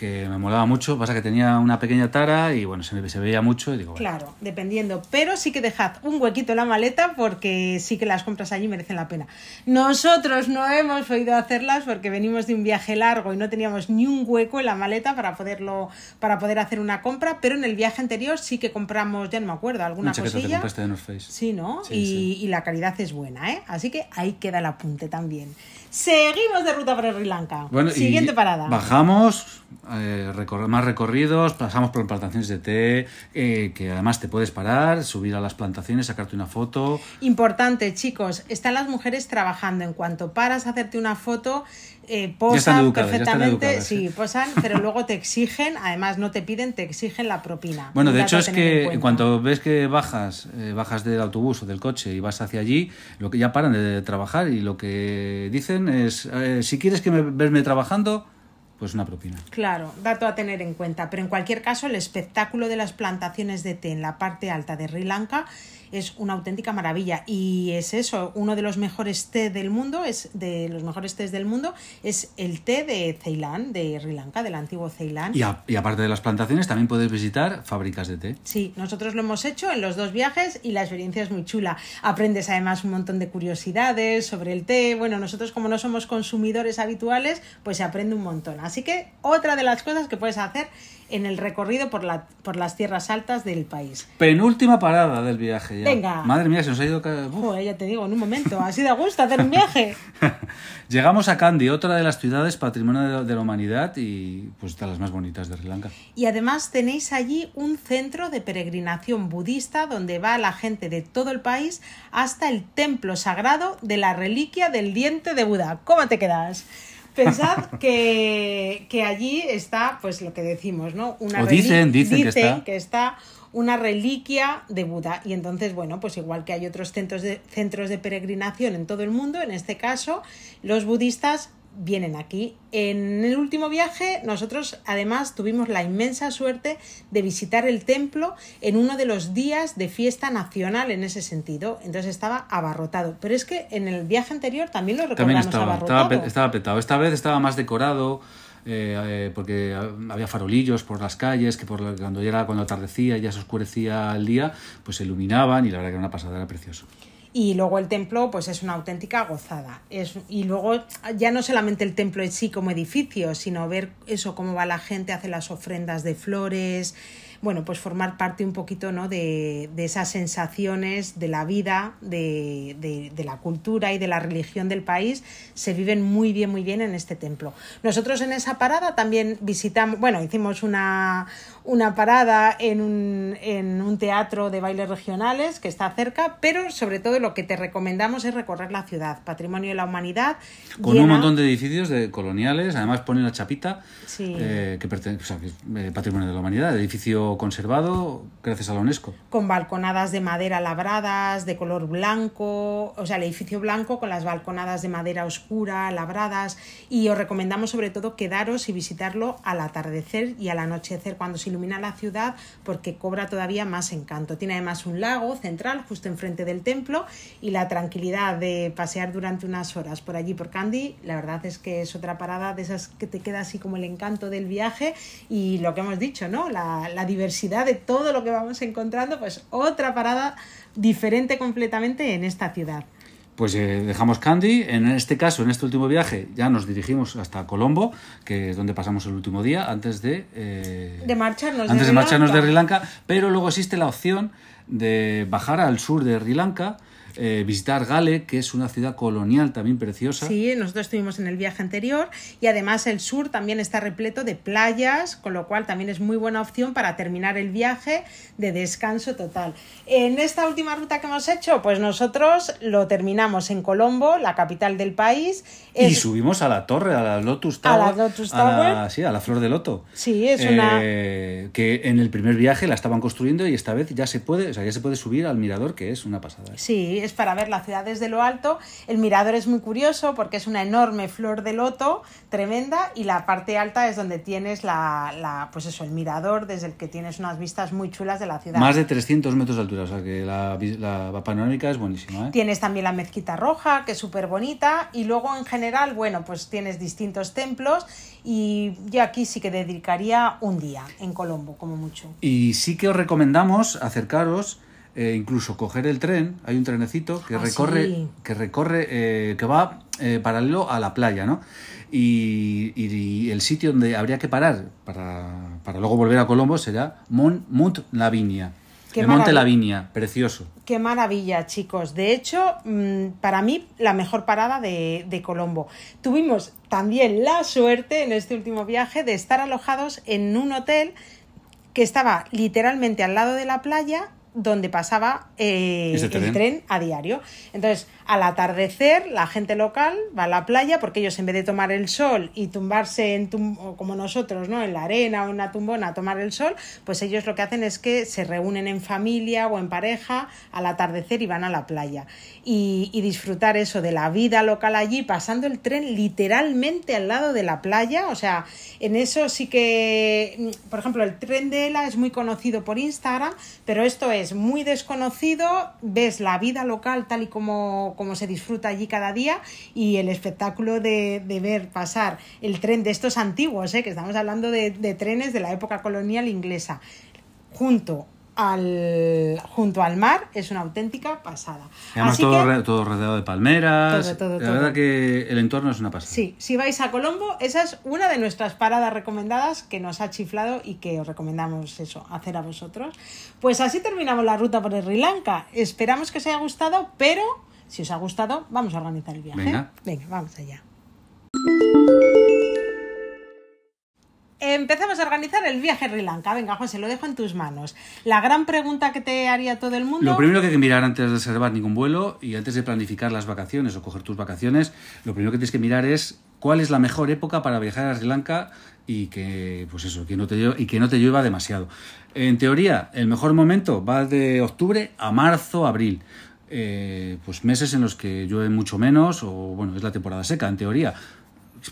que me molaba mucho. Pasa que tenía una pequeña tara y bueno, se, me- se veía mucho y digo, bueno, Claro, dependiendo. Pero sí que dejad un huequito en la maleta porque sí que las compras allí merecen la pena. Nosotros no hemos podido hacerlas porque venimos de un viaje largo y no teníamos ni un hueco en la maleta para poderlo, para poder hacer una compra, pero en el viaje anterior sí que compramos, ya no me acuerdo, alguna te cosilla. compraste de North Face. Sí, ¿no? Sí, y, sí. y la calidad es buena, ¿eh? Así que ahí queda el apunte también. Seguimos de ruta para Sri Lanka. Bueno, Siguiente parada. Bajamos, eh, recor- más recorridos, pasamos por plantaciones de té, eh, que además te puedes parar, subir a las plantaciones, sacarte una foto. Importante, chicos, están las mujeres trabajando. En cuanto paras a hacerte una foto, eh, posan educadas, perfectamente. sí, posan, pero luego te exigen, además no te piden, te exigen la propina. Bueno, de hecho es que en cuanto ves que bajas, eh, bajas del autobús o del coche y vas hacia allí, lo que ya paran de trabajar y lo que dicen es, eh, si quieres que me, verme trabajando, pues una propina. Claro, dato a tener en cuenta. Pero en cualquier caso, el espectáculo de las plantaciones de té en la parte alta de Sri Lanka es una auténtica maravilla. Y es eso, uno de los mejores té del mundo, es de los mejores tés del mundo, es el té de Ceilán, de Sri Lanka, del antiguo Ceilán. Y, a- y aparte de las plantaciones, también puedes visitar fábricas de té. Sí, nosotros lo hemos hecho en los dos viajes y la experiencia es muy chula. Aprendes además un montón de curiosidades sobre el té. Bueno, nosotros como no somos consumidores habituales, pues se aprende un montón. Así que otra de las cosas que puedes hacer en el recorrido por, la, por las tierras altas del país. Penúltima parada del viaje ya. Venga. Madre mía, se nos ha ido... Joder, ya te digo, en un momento, así de gusto hacer un viaje. Llegamos a Kandy, otra de las ciudades patrimonio de, de la humanidad y pues de las más bonitas de Sri Lanka. Y además tenéis allí un centro de peregrinación budista donde va la gente de todo el país hasta el templo sagrado de la reliquia del diente de Buda. ¿Cómo te quedas? Pensad que, que allí está, pues lo que decimos, ¿no? Una O dicen, que está. que está una reliquia de Buda. Y entonces, bueno, pues igual que hay otros centros de, centros de peregrinación en todo el mundo, en este caso, los budistas vienen aquí. En el último viaje, nosotros además tuvimos la inmensa suerte de visitar el templo en uno de los días de fiesta nacional en ese sentido. Entonces estaba abarrotado. Pero es que en el viaje anterior también lo También recordamos estaba, abarrotado. estaba, estaba petado. Esta vez estaba más decorado eh, eh, porque había farolillos por las calles que por la- cuando ya era cuando atardecía y ya se oscurecía el día, pues se iluminaban y la verdad que era una pasada, era precioso. Y luego el templo pues es una auténtica gozada. Es, y luego ya no solamente el templo en sí como edificio, sino ver eso, cómo va la gente, hace las ofrendas de flores, bueno, pues formar parte un poquito ¿no? de, de esas sensaciones de la vida, de, de, de, la cultura y de la religión del país, se viven muy bien, muy bien en este templo. Nosotros en esa parada también visitamos, bueno, hicimos una, una parada en un, en un teatro de bailes regionales que está cerca, pero sobre todo lo que te recomendamos es recorrer la ciudad, patrimonio de la humanidad. Con llena... un montón de edificios de coloniales, además pone una chapita sí. eh, que pertenece, o sea, eh, patrimonio de la humanidad, edificio conservado gracias a la UNESCO. Con balconadas de madera labradas, de color blanco, o sea, el edificio blanco con las balconadas de madera oscura, labradas, y os recomendamos sobre todo quedaros y visitarlo al atardecer y al anochecer cuando se ilumina la ciudad porque cobra todavía más encanto. Tiene además un lago central justo enfrente del templo y la tranquilidad de pasear durante unas horas por allí por Candy, la verdad es que es otra parada de esas que te queda así como el encanto del viaje y lo que hemos dicho, ¿no? La, la diversidad de todo lo que vamos encontrando, pues otra parada diferente completamente en esta ciudad pues eh, dejamos Candy. En este caso, en este último viaje, ya nos dirigimos hasta Colombo, que es donde pasamos el último día, antes de, eh, de marcharnos, antes de, de marcharnos de Sri Lanka. Pero luego existe la opción de bajar al sur de Sri Lanka eh, visitar Gale, que es una ciudad colonial también preciosa. Sí, nosotros estuvimos en el viaje anterior y además el sur también está repleto de playas, con lo cual también es muy buena opción para terminar el viaje de descanso total. En esta última ruta que hemos hecho, pues nosotros lo terminamos en Colombo, la capital del país. Es... Y subimos a la torre, a la Lotus Tower. A la Lotus Tower. A la, sí, a la flor de loto. Sí, es una... Eh, que en el primer viaje la estaban construyendo y esta vez ya se puede, o sea, ya se puede subir al mirador, que es una pasada. Sí, es para ver la ciudad desde lo alto. El mirador es muy curioso porque es una enorme flor de loto tremenda y la parte alta es donde tienes la, la pues eso, el mirador desde el que tienes unas vistas muy chulas de la ciudad. Más de 300 metros de altura, o sea que la, la panorámica es buenísima. ¿eh? Tienes también la mezquita roja, que es súper bonita, y luego en general, bueno, pues tienes distintos templos y yo aquí sí que dedicaría un día en Colombo, como mucho. Y sí que os recomendamos acercaros eh, incluso coger el tren, hay un trenecito que Ah, recorre, sí. que recorre, eh, que va eh, paralelo a la playa, ¿no? Y, y- y el sitio donde habría que parar para, para luego volver a Colombo será Mont, Mont Lavinia. Qué el Monte. Lavinia, precioso. Qué maravilla, chicos. De hecho, mm, para mí, la mejor parada de, de Colombo. Tuvimos también la suerte en este último viaje de estar alojados en un hotel que estaba literalmente al lado de la playa donde pasaba eh, el tren. tren a diario. Entonces, al atardecer, la gente local va a la playa porque ellos en vez de tomar el sol y tumbarse en como nosotros, ¿no? En la arena o en una tumbona a tomar el sol, pues ellos lo que hacen es que se reúnen en familia o en pareja al atardecer y van a la playa. Y, y disfrutar eso de la vida local allí, pasando el tren literalmente al lado de la playa. O sea, en eso sí que, por ejemplo, el tren de Ela es muy conocido por Instagram, pero esto es muy desconocido, ves la vida local tal y como, como se disfruta allí cada día y el espectáculo de, de ver pasar el tren de estos antiguos, ¿eh? que estamos hablando de, de trenes de la época colonial inglesa, junto al, junto al mar, es una auténtica pasada. Además, Así todo, que- re- todo rodeado de palmeras. Todo, todo, la verdad que el entorno es una pasada. Sí, si vais a Colombo, esa es una de nuestras paradas recomendadas que nos ha chiflado y que os recomendamos eso, hacer a vosotros. Pues así terminamos la ruta por Sri Lanka. Esperamos que os haya gustado, pero si os ha gustado, vamos a organizar el viaje. Venga. Venga, vamos allá. Empezamos a organizar el viaje a Sri Lanka. Venga, José, lo dejo en tus manos. La gran pregunta que te haría todo el mundo. Lo primero que hay que mirar antes de reservar ningún vuelo y antes de planificar las vacaciones o coger tus vacaciones, lo primero que tienes que mirar es cuál es la mejor época para viajar a Sri Lanka y que, pues eso, que no te y que no te llueva demasiado. En teoría, el mejor momento va de octubre a marzo, abril. Eh, pues meses en los que llueve mucho menos o bueno, es la temporada seca, en teoría.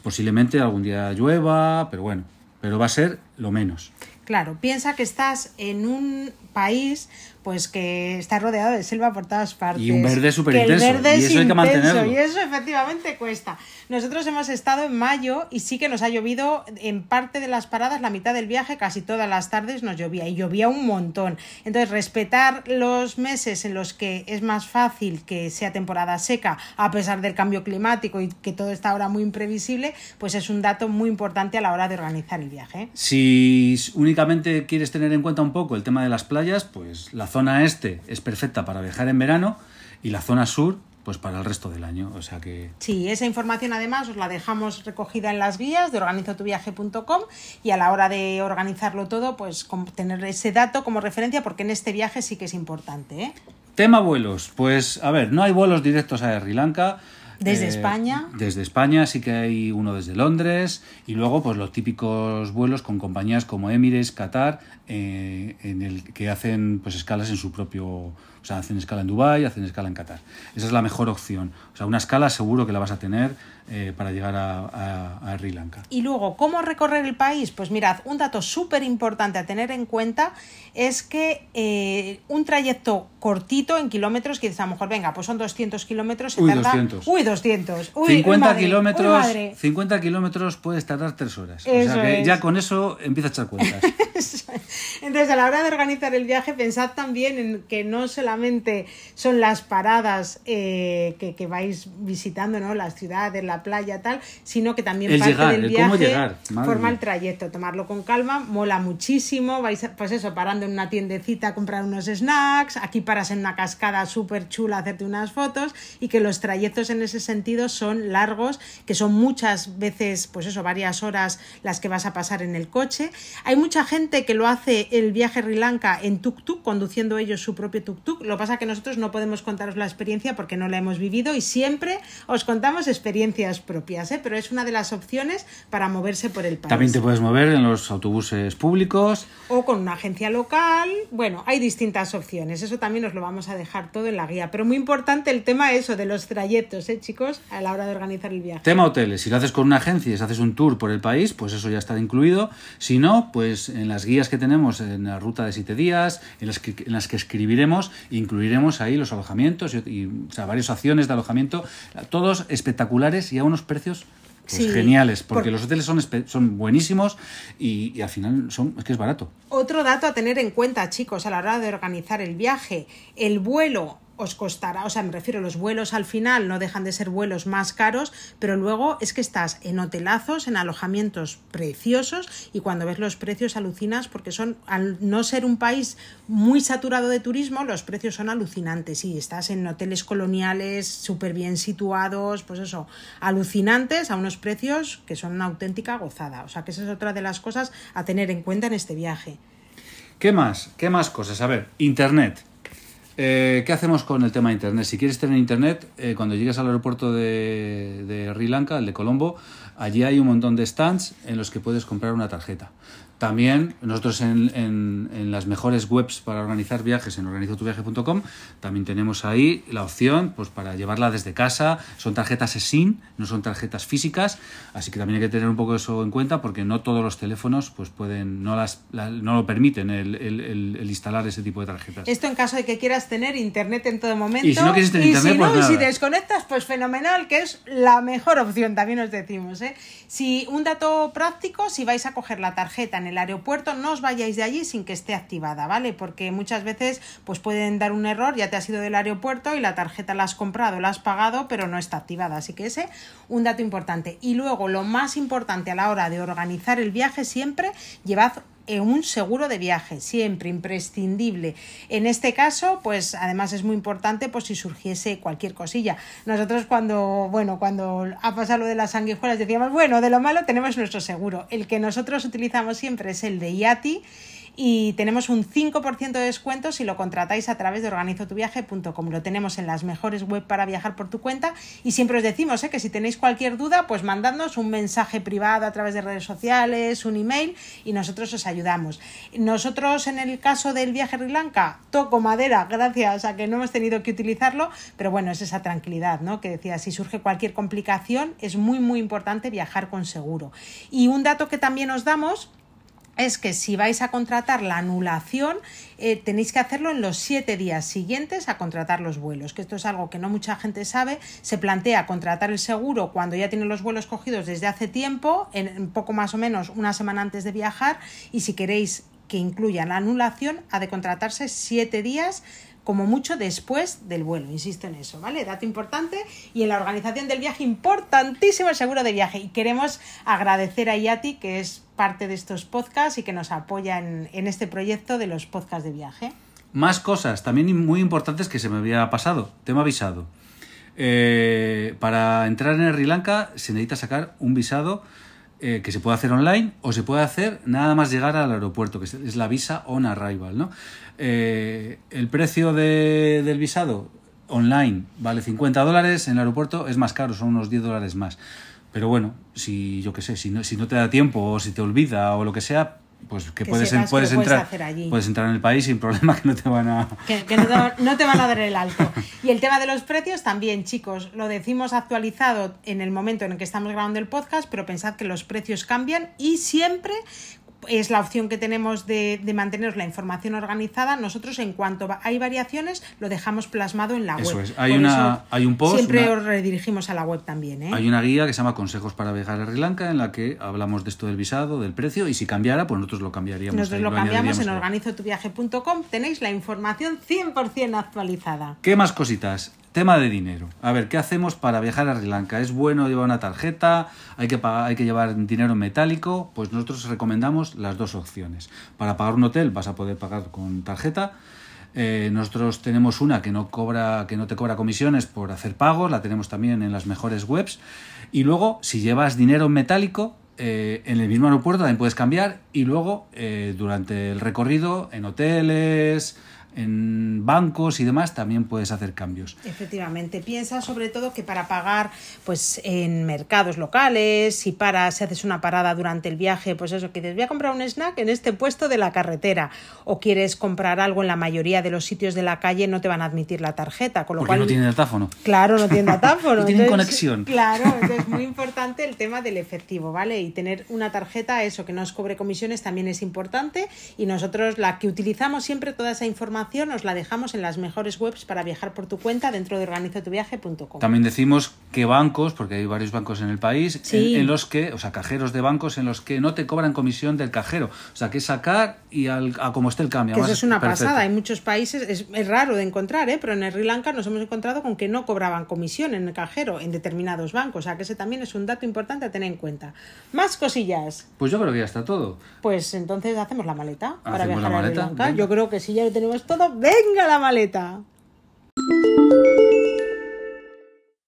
Posiblemente algún día llueva, pero bueno, pero va a ser lo menos. Claro, piensa que estás en un país pues que está rodeado de selva por todas partes. Y un verde súper el intenso, verde y es eso hay que mantenerlo. Y eso efectivamente cuesta. Nosotros hemos estado en mayo y sí que nos ha llovido en parte de las paradas, la mitad del viaje, casi todas las tardes nos llovía y llovía un montón. Entonces, respetar los meses en los que es más fácil que sea temporada seca, a pesar del cambio climático y que todo está ahora muy imprevisible, pues es un dato muy importante a la hora de organizar el viaje. Si únicamente quieres tener en cuenta un poco el tema de las playas, pues la zona este es perfecta para viajar en verano y la zona sur, pues para el resto del año. O sea que Sí, esa información además os la dejamos recogida en las guías de organizotuviaje.com y a la hora de organizarlo todo, pues tener ese dato como referencia porque en este viaje sí que es importante. ¿eh? Tema vuelos. Pues a ver, no hay vuelos directos a Sri Lanka. Desde España. Desde España sí que hay uno desde Londres y luego pues los típicos vuelos con compañías como Emirates, Qatar, eh, en el que hacen pues escalas en su propio, o sea, hacen escala en Dubái, hacen escala en Qatar. Esa es la mejor opción. O sea, una escala seguro que la vas a tener eh, para llegar a, a- a Sri Lanka. Y luego, ¿cómo recorrer el país? Pues mirad, un dato súper importante a tener en cuenta es que eh, un trayecto cortito en kilómetros, que dices a lo mejor, venga, pues son 200 kilómetros, se Uy, tarda... 200. Uy, 200. Uy, 50 uy, madre, uy, kilómetros, madre. 50 kilómetros puedes tardar tres horas. o sea que es. ya con eso empieza a echar cuentas. Entonces, a la hora de organizar el viaje, pensad también en que no solamente son las paradas eh, que, que vais visitando, ¿no? Las ciudades, la playa, tal, sino que también El parte llegar, del el viaje cómo llegar, madre forma el trayecto. Tomarlo con calma, mola muchísimo. Vais, pues eso, parando en una tiendecita a comprar unos snacks. Aquí paras en una cascada súper chula a hacerte unas fotos. Y que los trayectos en ese sentido son largos, que son muchas veces, pues eso, varias horas las que vas a pasar en el coche. Hay mucha gente que lo hace el viaje a Sri Lanka en tuk-tuk, conduciendo ellos su propio tuk-tuk. Lo que pasa que nosotros no podemos contaros la experiencia porque no la hemos vivido y siempre os contamos experiencias propias, ¿eh? pero es una de las opciones para moverse por el país. También te puedes mover en los autobuses públicos. O con una agencia local. Bueno, hay distintas opciones. Eso también os lo vamos a dejar todo en la guía. Pero muy importante el tema eso de los trayectos, ¿eh, chicos? A la hora de organizar el viaje. Tema hoteles. Si lo haces con una agencia y si haces un tour por el país, pues eso ya está incluido. Si no, pues en las guías que tenemos en la ruta de siete días, en las que, en las que escribiremos, incluiremos ahí los alojamientos y, y, o sea, varias opciones de alojamiento, todos espectaculares y a unos precios pues, Sí, geniales, porque por- los hoteles son, son buenísimos y, y al final son, es que es barato. Otro dato a tener en cuenta, chicos, a la hora de organizar el viaje. El vuelo os costará, o sea, me refiero, los vuelos al final no dejan de ser vuelos más caros, pero luego es que estás en hotelazos, en alojamientos preciosos y cuando ves los precios alucinas porque son, al no ser un país muy saturado de turismo, los precios son alucinantes y estás en hoteles coloniales súper bien situados, pues eso, alucinantes a unos precios que son una auténtica gozada. O sea, que esa es otra de las cosas a tener en cuenta en este viaje. ¿Qué más? ¿Qué más cosas? A ver, Internet. Eh, ¿Qué hacemos con el tema de Internet? Si quieres tener Internet, eh, cuando llegues al aeropuerto de, de Sri Lanka, el de Colombo, allí hay un montón de stands en los que puedes comprar una tarjeta. También nosotros en, en- en las mejores webs para organizar viajes, en organizotuviaje.com, también tenemos ahí la opción pues, para llevarla desde casa. Son tarjetas SIM, no son tarjetas físicas, así que también hay que tener un poco eso en cuenta porque no todos los teléfonos pues, pueden, no, las, la- no lo permiten el, el- el- el instalar ese tipo de tarjetas. Esto en caso de que quieras tener internet en todo momento. Y si no quieres tener y internet, si pues no, y si nada. desconectas, pues fenomenal, que es la mejor opción, también os decimos. ¿eh? Si un dato práctico, si vais a coger la tarjeta en el aeropuerto, no os vayáis de allí sin que esté activada, ¿vale? Porque muchas veces pues pueden dar un error, ya te has ido del aeropuerto y la tarjeta la has comprado, la has pagado, pero no está activada. Así que ese, un dato importante. Y luego, lo más importante a la hora de organizar el viaje, siempre llevad un seguro de viaje, siempre imprescindible. En este caso, pues además es muy importante pues si surgiese cualquier cosilla. Nosotros cuando, bueno, cuando ha pasado lo de las sanguijuelas decíamos, bueno, de lo malo tenemos nuestro seguro. El que nosotros utilizamos siempre es el de IATI y tenemos un 5% de descuento si lo contratáis a través de organizotuviaje.com. Lo tenemos en las mejores web para viajar por tu cuenta y siempre os decimos ¿eh? que si tenéis cualquier duda, pues mandadnos un mensaje privado a través de redes sociales, un email y nosotros os ayudamos. Nosotros en el caso del viaje a Sri Lanka, toco madera gracias a que no hemos tenido que utilizarlo, pero bueno, es esa tranquilidad, ¿no? Que decía, si surge cualquier complicación, es muy muy importante viajar con seguro. Y un dato que también os damos es que si vais a contratar la anulación, eh, tenéis que hacerlo en los siete días siguientes a contratar los vuelos, que esto es algo que no mucha gente sabe. Se plantea contratar el seguro cuando ya tiene los vuelos cogidos desde hace tiempo, en poco más o menos una semana antes de viajar, y si queréis que incluya la anulación, ha de contratarse siete días como mucho después del vuelo, insisto en eso, ¿vale? Dato importante y en la organización del viaje importantísimo el seguro de viaje y queremos agradecer a Yati que es parte de estos podcasts y que nos apoya en, este proyecto de los podcasts de viaje. Más cosas, también muy importantes que se me había pasado, tema visado. Eh, para entrar en Sri Lanka se necesita sacar un visado eh, que se puede hacer online o se puede hacer nada más llegar al aeropuerto, que es la visa on arrival. ¿no? Eh, el precio del visado online vale 50 dólares, en el aeropuerto es más caro, son unos 10 dólares más. Pero bueno, si yo qué sé, si no, si no te da tiempo o si te olvida o lo que sea, pues que, puedes, puedes, entrar puedes entrar en el país sin problema que no te van a que, no, te, no, te, van a dar el alto. Y el tema de los precios también chicos. Lo decimos actualizado en el momento en el que estamos grabando el podcast pero pensad que los precios cambian y siempre es la opción que tenemos de, de, mantener la información organizada. Nosotros, en cuanto hay variaciones, lo dejamos plasmado en la eso web. Es. Hay, una, hay un post. Siempre os redirigimos a la web también. ¿eh? Hay una guía que se llama Consejos para viajar a Sri Lanka, en la que hablamos de esto del visado, del precio, y si cambiara, pues nosotros lo cambiaríamos. Nosotros lo, cambiamos en organizotuviaje.com. Tenéis la información 100% actualizada. ¿Qué más cositas? Tema de dinero. A ver, ¿qué hacemos para viajar a Sri Lanka? ¿Es bueno llevar una tarjeta? ¿Hay que, pagar, hay que llevar dinero metálico? Pues nosotros recomendamos las dos opciones. Para pagar un hotel vas a poder pagar con tarjeta. Eh, nosotros tenemos una que no cobra, que no te cobra comisiones por hacer pagos, la tenemos también en las mejores webs. Y luego, si llevas dinero metálico, eh, en el mismo aeropuerto también puedes cambiar. Y luego, eh, durante el recorrido, en hoteles, en bancos y demás también puedes hacer cambios. Efectivamente, piensa sobre todo que para pagar pues en mercados locales, si para si haces una parada durante el viaje, pues eso que dices, voy a comprar un snack en este puesto de la carretera o quieres comprar algo en la mayoría de los sitios de la calle no te van a admitir la tarjeta, con lo Porque cual no tiene datáfono. Claro, no tiene datáfono. no tienen conexión. Claro, es muy importante el tema del efectivo, ¿vale? Y tener una tarjeta, eso que no os cobre comisiones también es importante y nosotros la que utilizamos siempre toda esa información nos la dejamos en las mejores webs para viajar por tu cuenta dentro de organizotuviaje.com. También decimos que bancos, porque hay varios bancos en el país, en, los que, o sea, cajeros de bancos en los que no te cobran comisión del cajero. O sea, que sacar y al, a como esté el cambio. eso es una pasada. Hay muchos países, es, raro de encontrar, ¿eh? pero en Sri Lanka nos hemos encontrado con que no cobraban comisión en el cajero en determinados bancos. O sea, que ese también es un dato importante a tener en cuenta. Más cosillas. Pues yo creo que ya está todo. Pues entonces hacemos la maleta para viajar a Sri Lanka. Yo creo que si ya lo tenemos venga la maleta.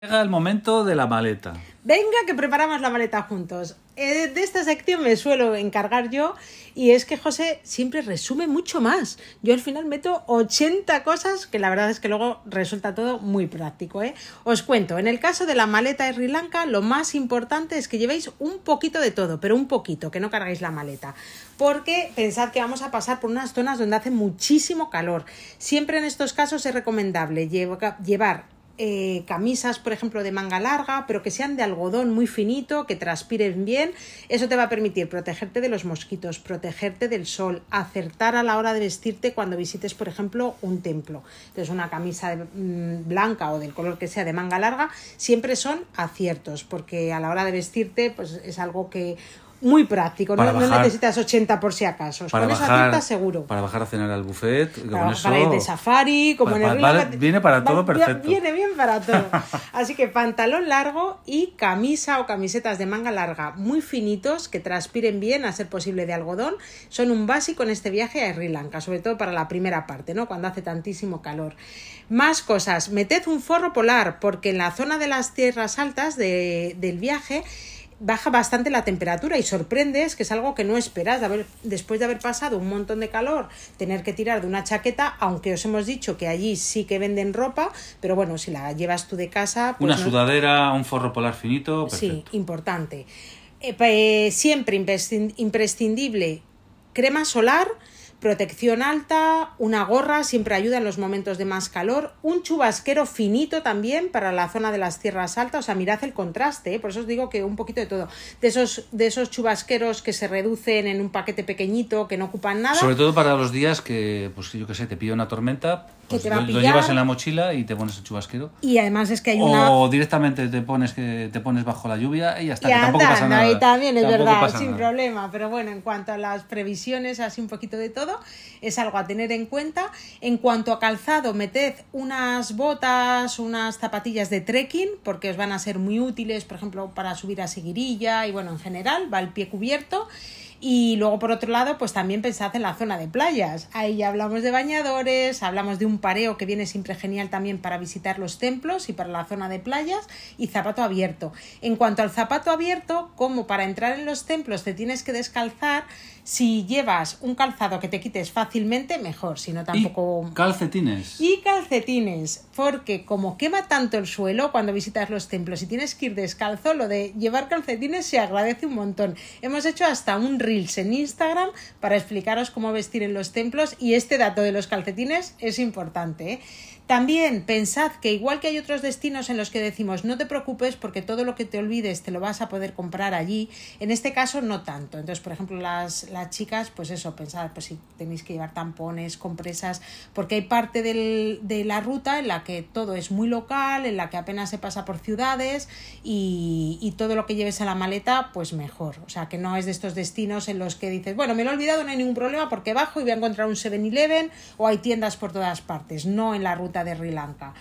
Llega el momento de la maleta. Venga, que preparamos la maleta juntos. Eh, de esta sección me suelo encargar yo y es que José siempre resume mucho más. Yo al final meto 80 cosas que la verdad es que luego resulta todo muy práctico. ¿eh? Os cuento, en el caso de la maleta de Sri Lanka lo más importante es que llevéis un poquito de todo, pero un poquito, que no cargáis la maleta. Porque pensad que vamos a pasar por unas zonas donde hace muchísimo calor. Siempre en estos casos es recomendable llevar eh, camisas, por ejemplo, de manga larga, pero que sean de algodón muy finito, que transpiren bien. Eso te va a permitir protegerte de los mosquitos, protegerte del sol, acertar a la hora de vestirte cuando visites, por ejemplo, un templo. Entonces, una camisa mm, blanca o del color que sea de manga larga, siempre son aciertos, porque a la hora de vestirte, pues es algo que muy práctico, no, necesitas 80 por si acaso. Para con bajar, esa seguro. Para bajar a cenar al buffet. Para bajar de safari, como en el Viene para todo perfecto. Viene bien para todo. Así que pantalón largo y camisa o camisetas de manga larga muy finitos que transpiren bien, a ser posible de algodón, son un básico en este viaje a Sri Lanka, sobre todo para la primera parte, ¿no? Cuando hace tantísimo calor. Más cosas, meted un forro polar, porque en la zona de las tierras altas del viaje baja bastante la temperatura y sorprendes que es algo que no esperas de haber, después de haber pasado un montón de calor, tener que tirar de una chaqueta, aunque os hemos dicho que allí sí que venden ropa, pero bueno, si la llevas tú de casa... Pues una sudadera, un forro polar finito. Sí, importante. Eh, siempre imprescindible crema solar protección alta, una gorra siempre ayuda en los momentos de más calor, un chubasquero finito también para la zona de las tierras altas, o sea, mirad el contraste, ¿eh? por eso os digo que un poquito de todo, de esos, de esos chubasqueros que se reducen en un paquete pequeñito, que no ocupan nada. Sobre todo para los días que, pues yo qué sé, te pilla una tormenta, Que pues te va a lo, llevas en la mochila y te pones el chubasquero. Y además es que hay una... O directamente te pones que te pones bajo la lluvia y ya está, Y que tampoco pasa nada. y también es Tampoco verdad, sin nada. problema. Pero bueno, en cuanto a las previsiones, así un poquito de todo, es algo a tener en cuenta. En cuanto a calzado, meted unas botas, unas zapatillas de trekking, porque os van a ser muy útiles, por ejemplo, para subir a Seguirilla y bueno, en general, va el pie cubierto. Y luego, por otro lado, pues también pensad en la zona de playas. Ahí ya hablamos de bañadores, hablamos de un pareo que viene siempre genial también para visitar los templos y para la zona de playas y zapato abierto. En cuanto al zapato abierto, como para entrar en los templos te tienes que descalzar, si llevas un calzado que te quites fácilmente, mejor, si no tampoco... Y calcetines. Y calcetines, porque como quema tanto el suelo cuando visitas los templos y tienes que ir descalzo, lo de llevar calcetines se agradece un montón. Hemos hecho hasta un reels en Instagram para explicaros cómo vestir en los templos y este dato de los calcetines es importante. ¿eh? También pensad que igual que hay otros destinos en los que decimos no te preocupes porque todo lo que te olvides te lo vas a poder comprar allí, en este caso no tanto. Entonces, por ejemplo, las, las chicas, pues eso, pensad, pues si tenéis que llevar tampones, compresas, porque hay parte del- de la ruta en la que todo es muy local, en la que apenas se pasa por ciudades y, y todo lo que lleves a la maleta, pues mejor. O sea, que no es de estos destinos en los que dices, bueno, me lo he olvidado, no hay ningún problema porque bajo y voy a encontrar un 7-Eleven o hay tiendas por todas partes, no en la ruta de Sri Lanka.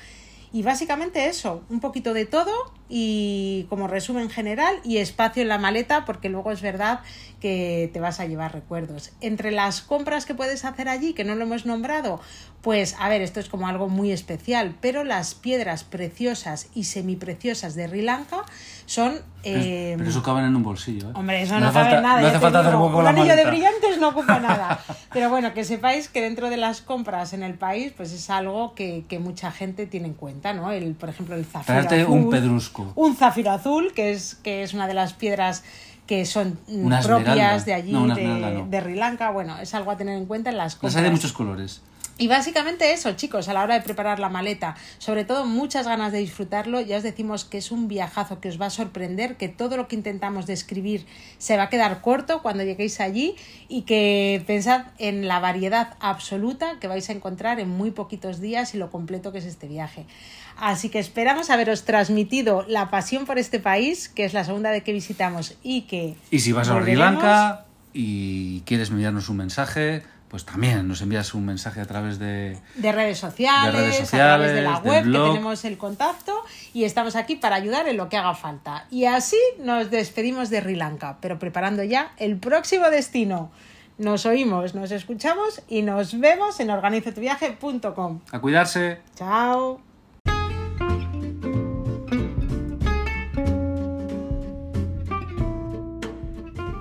Y básicamente eso, un poquito de todo y como resumen general y espacio en la maleta porque luego es verdad que te vas a llevar recuerdos. Entre las compras que puedes hacer allí, que no lo hemos nombrado, pues a ver, esto es como algo muy especial, pero las piedras preciosas y semipreciosas de Sri Lanka son... eh, Pero eso caben en un bolsillo. ¿eh? Hombre, eso No no, hace cabe falta- nada. no hace falta hacer hueco Un anillo de brillantes no ocupa nada. Pero bueno, que sepáis que dentro de las compras en el país, pues es algo que, que mucha gente tiene en cuenta, ¿no? El, por ejemplo, el zafiro Traerte azul. un pedrusco. Un zafiro azul, que es, que es una de las piedras que son Una esmeralda. propias de allí, No, de, esmeralda de Sri Lanka. Bueno, es algo a tener en cuenta en las Las compras. hay de muchos colores. Y básicamente eso, chicos, a la hora de preparar la maleta, sobre todo muchas ganas de disfrutarlo, ya os decimos que es un viajazo que os va a sorprender, que todo lo que intentamos describir se va a quedar corto cuando lleguéis allí y que pensad en la variedad absoluta que vais a encontrar en muy poquitos días y lo completo que es este viaje. Así que esperamos haberos transmitido la pasión por este país, que es la segunda vez que visitamos y que... Y si vas a Sri. Lanka y quieres enviarnos un mensaje, pues también nos envías un mensaje a través de... de redes sociales, De redes a través de la sociales, web, que tenemos el contacto y estamos aquí para ayudar en lo que haga falta. Y así nos despedimos de Sri Lanka, pero preparando ya el próximo destino. Nos oímos, nos escuchamos y nos vemos en organizotuviaje.com. A cuidarse. Chao.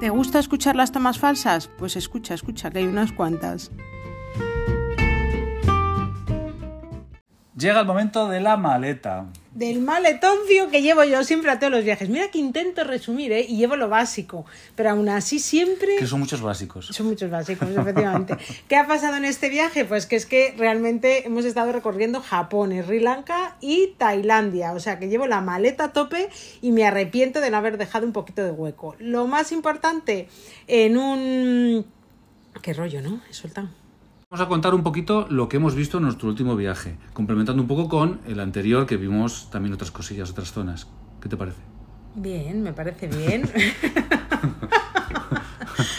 ¿Te gusta escuchar las tomas falsas? Pues escucha, escucha, que hay unas cuantas. Llega el momento de la maleta. Del maletoncio que llevo yo siempre a todos los viajes. Mira que intento resumir, ¿eh? Y llevo lo básico. Pero aún así siempre... Que son muchos básicos. Son muchos básicos, efectivamente. ¿Qué ha pasado en este viaje? Pues que es que realmente hemos estado recorriendo Japón, Sri Lanka y Tailandia. O sea que llevo la maleta a tope y me arrepiento de no haber dejado un poquito de hueco. Lo más importante en un... Qué rollo, ¿no? He soltado. Vamos a contar un poquito lo que hemos visto en nuestro último viaje, complementando un poco con el anterior que vimos también otras cosillas, otras zonas. ¿Qué te parece? Bien, me parece bien.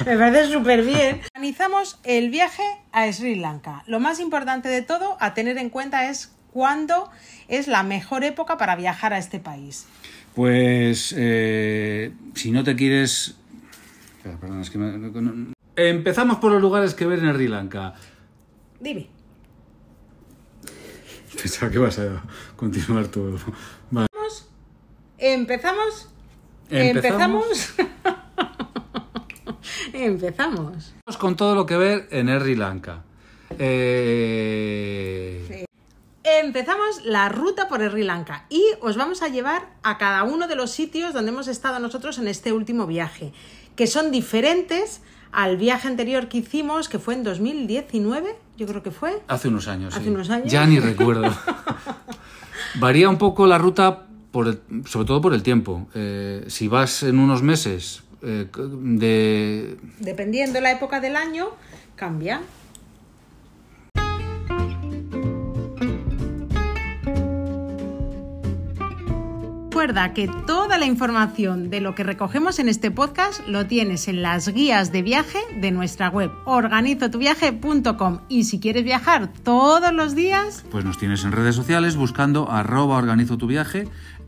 me parece súper bien. Organizamos el viaje a Sri Lanka. Lo más importante de todo a tener en cuenta es cuándo es la mejor época para viajar a este país. Pues eh, si no te quieres... Perdón, es que me- Empezamos por los lugares que ver en Sri Lanka. Dime. Pensaba que vas a continuar todo. Vale. Empezamos. Empezamos. Empezamos. Empezamos. Con todo lo que ver en Sri Lanka. Eh, Empezamos la ruta por Sri Lanka y os vamos a llevar a cada uno de los sitios donde hemos estado nosotros en este último viaje, que son diferentes al viaje anterior que hicimos, que fue en 2019, yo creo que fue. Hace unos años. Hace sí. unos años. Ya ni recuerdo. Varía un poco la ruta, por el- sobre todo por el tiempo. Eh, si vas en unos meses eh, de... Dependiendo de la época del año, cambia. Recuerda que toda la información de lo que recogemos en este podcast lo tienes en las guías de viaje de nuestra web organizotuviaje.com y si quieres viajar todos los días, Pues nos tienes en redes sociales buscando arroba organizo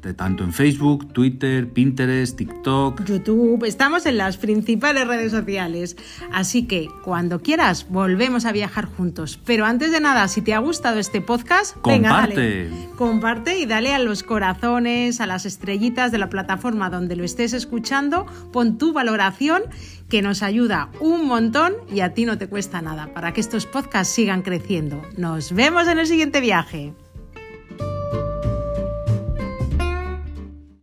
de tanto en Facebook, Twitter, Pinterest, TikTok. YouTube, estamos en las principales redes sociales. Así que cuando quieras volvemos a viajar juntos. Pero antes de nada, si te ha gustado este podcast, venga, Comparte. dale. Comparte y dale a los corazones, a las estrellitas de la plataforma donde lo estés escuchando. Pon tu valoración que nos ayuda un montón y a ti no te cuesta nada para que estos podcasts sigan creciendo. Nos vemos en el siguiente viaje.